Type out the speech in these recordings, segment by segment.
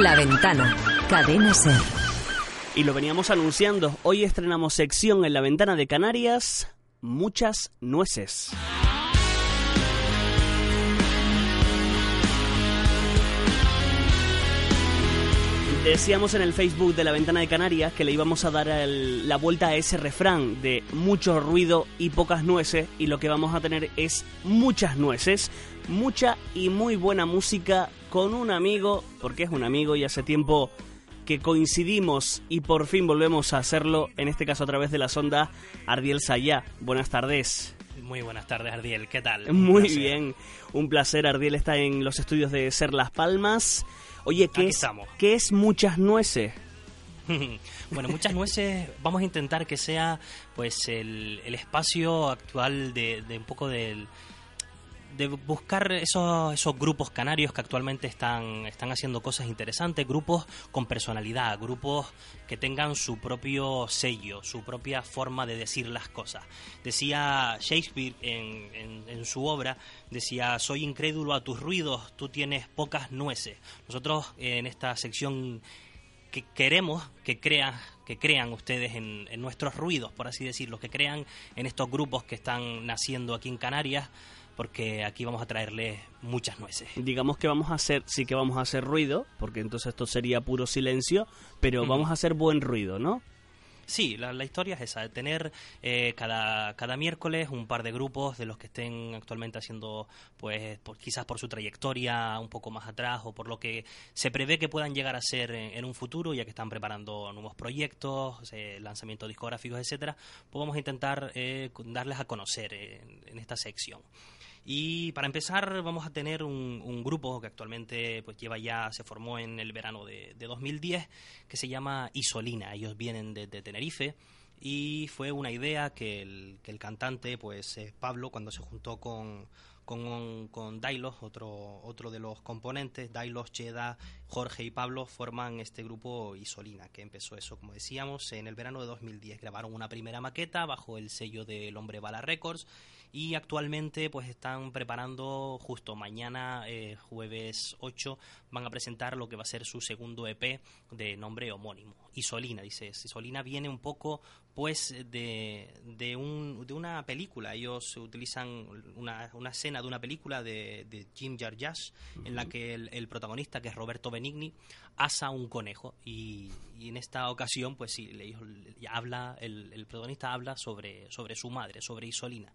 La ventana. Cadena. Y lo veníamos anunciando. Hoy estrenamos sección en la ventana de Canarias. Muchas nueces. Decíamos en el Facebook de la ventana de Canarias que le íbamos a dar la vuelta a ese refrán de mucho ruido y pocas nueces y lo que vamos a tener es muchas nueces, mucha y muy buena música con un amigo, porque es un amigo y hace tiempo que coincidimos y por fin volvemos a hacerlo, en este caso a través de la sonda Ardiel Sayá. Buenas tardes. Muy buenas tardes, Ardiel. ¿Qué tal? Muy placer. bien, un placer. Ardiel está en los estudios de Ser Las Palmas. Oye, ¿qué Aquí es, estamos. ¿qué es muchas nueces? bueno, muchas nueces. Vamos a intentar que sea, pues, el, el espacio actual de, de un poco del de buscar esos, esos grupos canarios que actualmente están, están haciendo cosas interesantes, grupos con personalidad, grupos que tengan su propio sello, su propia forma de decir las cosas. Decía Shakespeare en, en- en su obra, decía, soy incrédulo a tus ruidos, tú tienes pocas nueces. Nosotros en esta sección que queremos que crean que crean ustedes en, en nuestros ruidos, por así decirlo, que crean en estos grupos que están naciendo aquí en Canarias, porque aquí vamos a traerles muchas nueces. Digamos que vamos a hacer, sí que vamos a hacer ruido, porque entonces esto sería puro silencio, pero vamos a hacer buen ruido, ¿no? Sí, la, la historia es esa, de tener eh, cada, cada miércoles un par de grupos de los que estén actualmente haciendo, pues por, quizás por su trayectoria un poco más atrás o por lo que se prevé que puedan llegar a ser en, en un futuro, ya que están preparando nuevos proyectos, eh, lanzamientos discográficos, etcétera, pues vamos a intentar eh, darles a conocer en, en esta sección. Y para empezar vamos a tener un, grupo que actualmente pues lleva ya, se formó en el verano de, de 2010, que se llama Isolina. Ellos vienen de, de Tenerife y fue una idea que el, que el cantante, pues eh, Pablo, cuando se juntó con, con, con Dailos, otro, otro de los componentes, Dailos, Cheda, Jorge y Pablo forman este grupo Isolina, que empezó eso, como decíamos, en el verano de 2010. Grabaron una primera maqueta bajo el sello del Hombre Bala Records y actualmente pues están preparando justo mañana eh, jueves 8 van a presentar lo que va a ser su segundo EP de nombre homónimo Isolina dice Isolina viene un poco pues de, de, un, de una película. Ellos utilizan una, una escena de una película de, de Jim Jarmusch en la que el, el protagonista que es Roberto Benigni asa un conejo. Y, y en esta ocasión pues sí le, le habla el, el protagonista habla sobre, sobre su madre sobre Isolina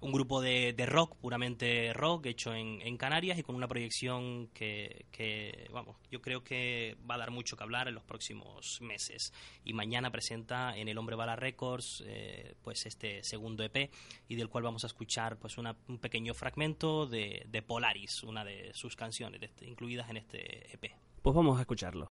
un grupo de, de rock, puramente rock, hecho en, en Canarias y con una proyección que, que, vamos, yo creo que va a dar mucho que hablar en los próximos meses. Y mañana presenta en El Hombre Bala Records eh, pues este segundo EP y del cual vamos a escuchar pues una, un pequeño fragmento de, de Polaris, una de sus canciones de este- incluidas en este EP. Pues vamos a escucharlo.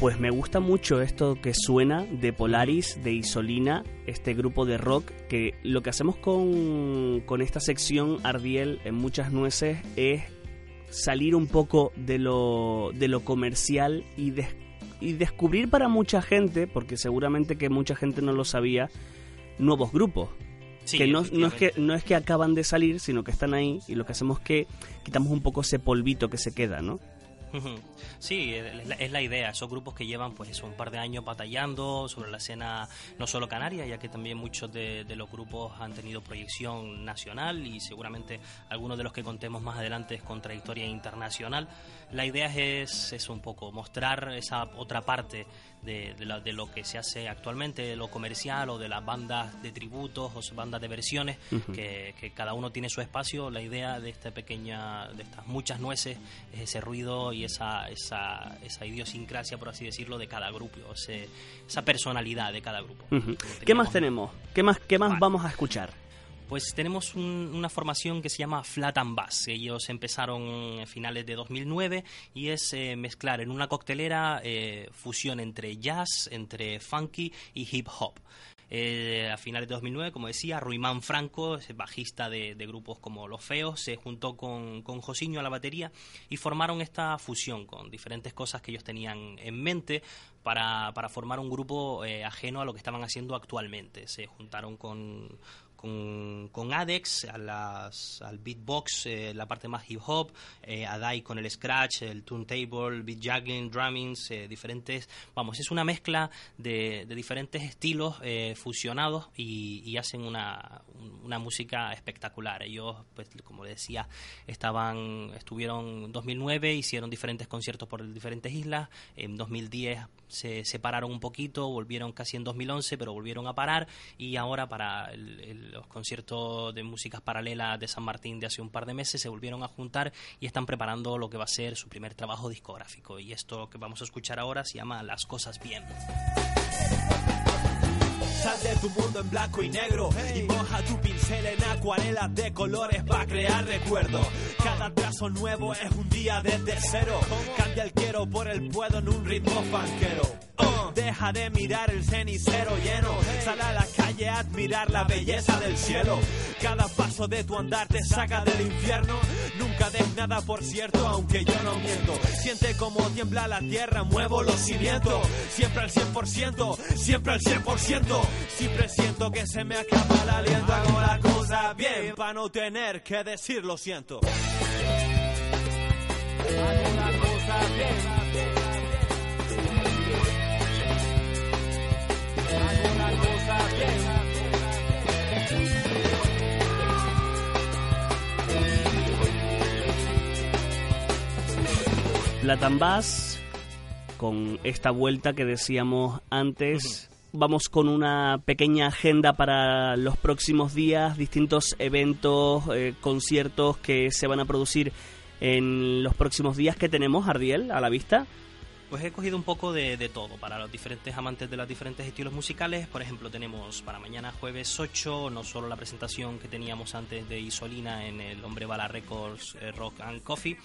Pues me gusta mucho esto que suena de Polaris, de Isolina, este grupo de rock, que lo que hacemos con, con esta sección Ardiel en muchas nueces es salir un poco de lo, de lo comercial y, des- y descubrir para mucha gente, porque seguramente que mucha gente no lo sabía, nuevos grupos. Sí, que no, no, es que no es que acaban de salir, sino que están ahí y lo que hacemos es que quitamos un poco ese polvito que se queda, ¿no? Sí, es la, es la idea. Esos grupos que llevan pues eso, un par de años batallando sobre la escena no solo canaria, ya que también muchos de, de los grupos han tenido proyección nacional y seguramente algunos de los que contemos más adelante es con trayectoria internacional. La idea es, es un poco mostrar esa otra parte de, de la- de lo que se hace actualmente, de lo comercial o de las bandas de tributos o bandas de versiones, que, que cada uno tiene su espacio. La idea de esta pequeña, de estas muchas nueces, es ese ruido y esa, esa, esa idiosincrasia, por así decirlo, de cada grupo, ese- esa personalidad de cada grupo. ¿Qué más tenemos? ¿Qué más, qué más Vale. vamos a escuchar? Pues tenemos un- una formación que se llama Flat and Bass. Ellos empezaron a finales de 2009 y es eh, mezclar en una coctelera eh, fusión entre jazz, entre funky y hip hop. Eh, a finales de 2009, como decía, Ruimán Franco, bajista de, de grupos como Los Feos, se juntó con, con Josiño a la batería y formaron esta fusión con diferentes cosas que ellos tenían en mente para, para formar un grupo eh, ajeno a lo que estaban haciendo actualmente. Se juntaron con, con, con Adex, a las, al beatbox, eh, la parte más hip hop, eh, Adai con el scratch, el turntable, beat juggling, drummings, eh, diferentes, vamos, es una mezcla de, de diferentes estilos eh, fusionados y, y hacen una, un- una música espectacular. Ellos, pues, como decía, estaban, estuvieron en 2009, hicieron diferentes conciertos por diferentes islas, en 2010 se separaron un poquito, volvieron casi en 2011, pero volvieron a parar y ahora para el- el- los conciertos de músicas paralelas de San Martín de hace un par de meses se volvieron a juntar y están preparando lo que va a ser su primer trabajo discográfico. Y esto que vamos a escuchar ahora se llama Las Cosas Bien. Sal de tu mundo en blanco y negro y moja tu pincel en acuarelas de colores para crear recuerdos. Cada trazo nuevo es un día desde cero. Cambia el quiero por el puedo en un ritmo fanquero. Deja de mirar el cenicero lleno. Sal a la calle a admirar la belleza del cielo. Cada paso de tu andar te saca del infierno. Nunca des nada por cierto, aunque yo no miento. Siente como tiembla la tierra, muevo los cimientos. Siempre al 100%, siempre al 100%. Siempre siento que se me acaba el aliento. Hago la cosa bien para no tener que decir lo siento. Hago la cosa bien. Hago la cosa bien. Platambás, con esta vuelta que decíamos antes, vamos con una pequeña agenda para los próximos días, distintos eventos, eh, conciertos que se van a producir en los próximos días que tenemos, Ardiel, a la vista. Pues he cogido un poco de, de todo para los diferentes amantes de los diferentes estilos musicales. Por ejemplo, tenemos para mañana jueves 8 no solo la presentación que teníamos antes de Isolina en el Hombre Bala Records eh, Rock and Coffee.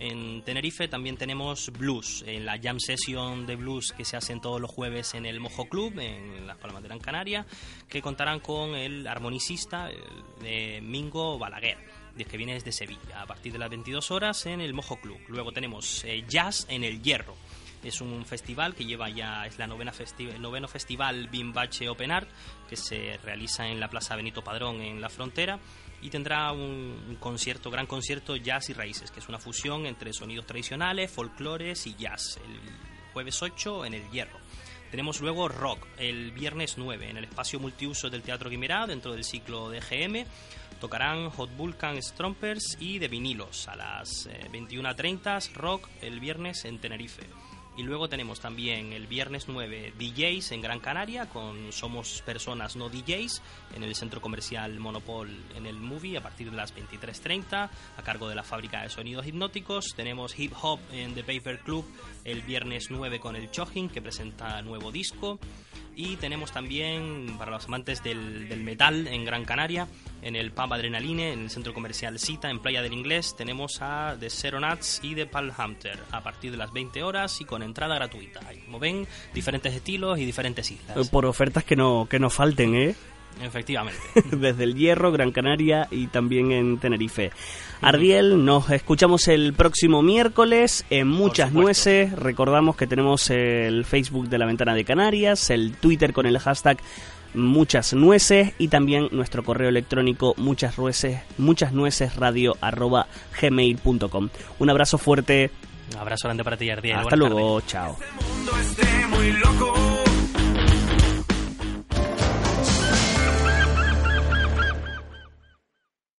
En Tenerife también tenemos blues, en la jam session de blues que se hacen todos los jueves en el Mojo Club, en Las Palmas de Gran Canaria, que contarán con el armonicista de Mingo Balaguer que viene desde Sevilla, a partir de las 22 horas en el Mojo Club. Luego tenemos eh, jazz en el Hierro. Es un festival que lleva ya, es la novena festi el noveno festival Bimbache Open Art, que se realiza en la Plaza Benito Padrón en la frontera y tendrá un, un concierto, gran concierto Jazz y Raíces, que es una fusión entre sonidos tradicionales, folclores y jazz. El jueves 8 en el Hierro. Tenemos luego rock el viernes 9 en el espacio multiuso del Teatro Guimerá dentro del ciclo de GM. Tocarán Hot Vulcan Strompers y de vinilos a las eh, 21.30 rock el viernes en Tenerife. Y luego tenemos también el viernes 9 DJs en Gran Canaria con Somos Personas No DJs en el centro comercial Monopol en el Movie a partir de las 23.30 a cargo de la fábrica de sonidos hipnóticos. Tenemos Hip Hop en The Paper Club el viernes 9 con el Chojin que presenta nuevo disco. Y tenemos también para los amantes del, del metal en Gran Canaria en el Pub Adrenaline, en el centro comercial Cita, en Playa del Inglés, tenemos a The Zero Nuts y The Pal Hunter a partir de las 20 horas y con entrada gratuita. Como ven, diferentes estilos y diferentes islas. Por ofertas que no, que no falten, ¿eh? Efectivamente. Desde el Hierro, Gran Canaria y también en Tenerife. Ardiel, nos escuchamos el próximo miércoles en Muchas. Nueces. Recordamos que tenemos el Facebook de la Ventana de Canarias, el Twitter con el hashtag Muchas Nueces y también nuestro correo electrónico muchas nueces, muchas nueces radio arroba gmail.com. Un abrazo fuerte. Un abrazo grande para ti, Yardiel. Hasta Buenas luego, chao. mundo esté muy loco.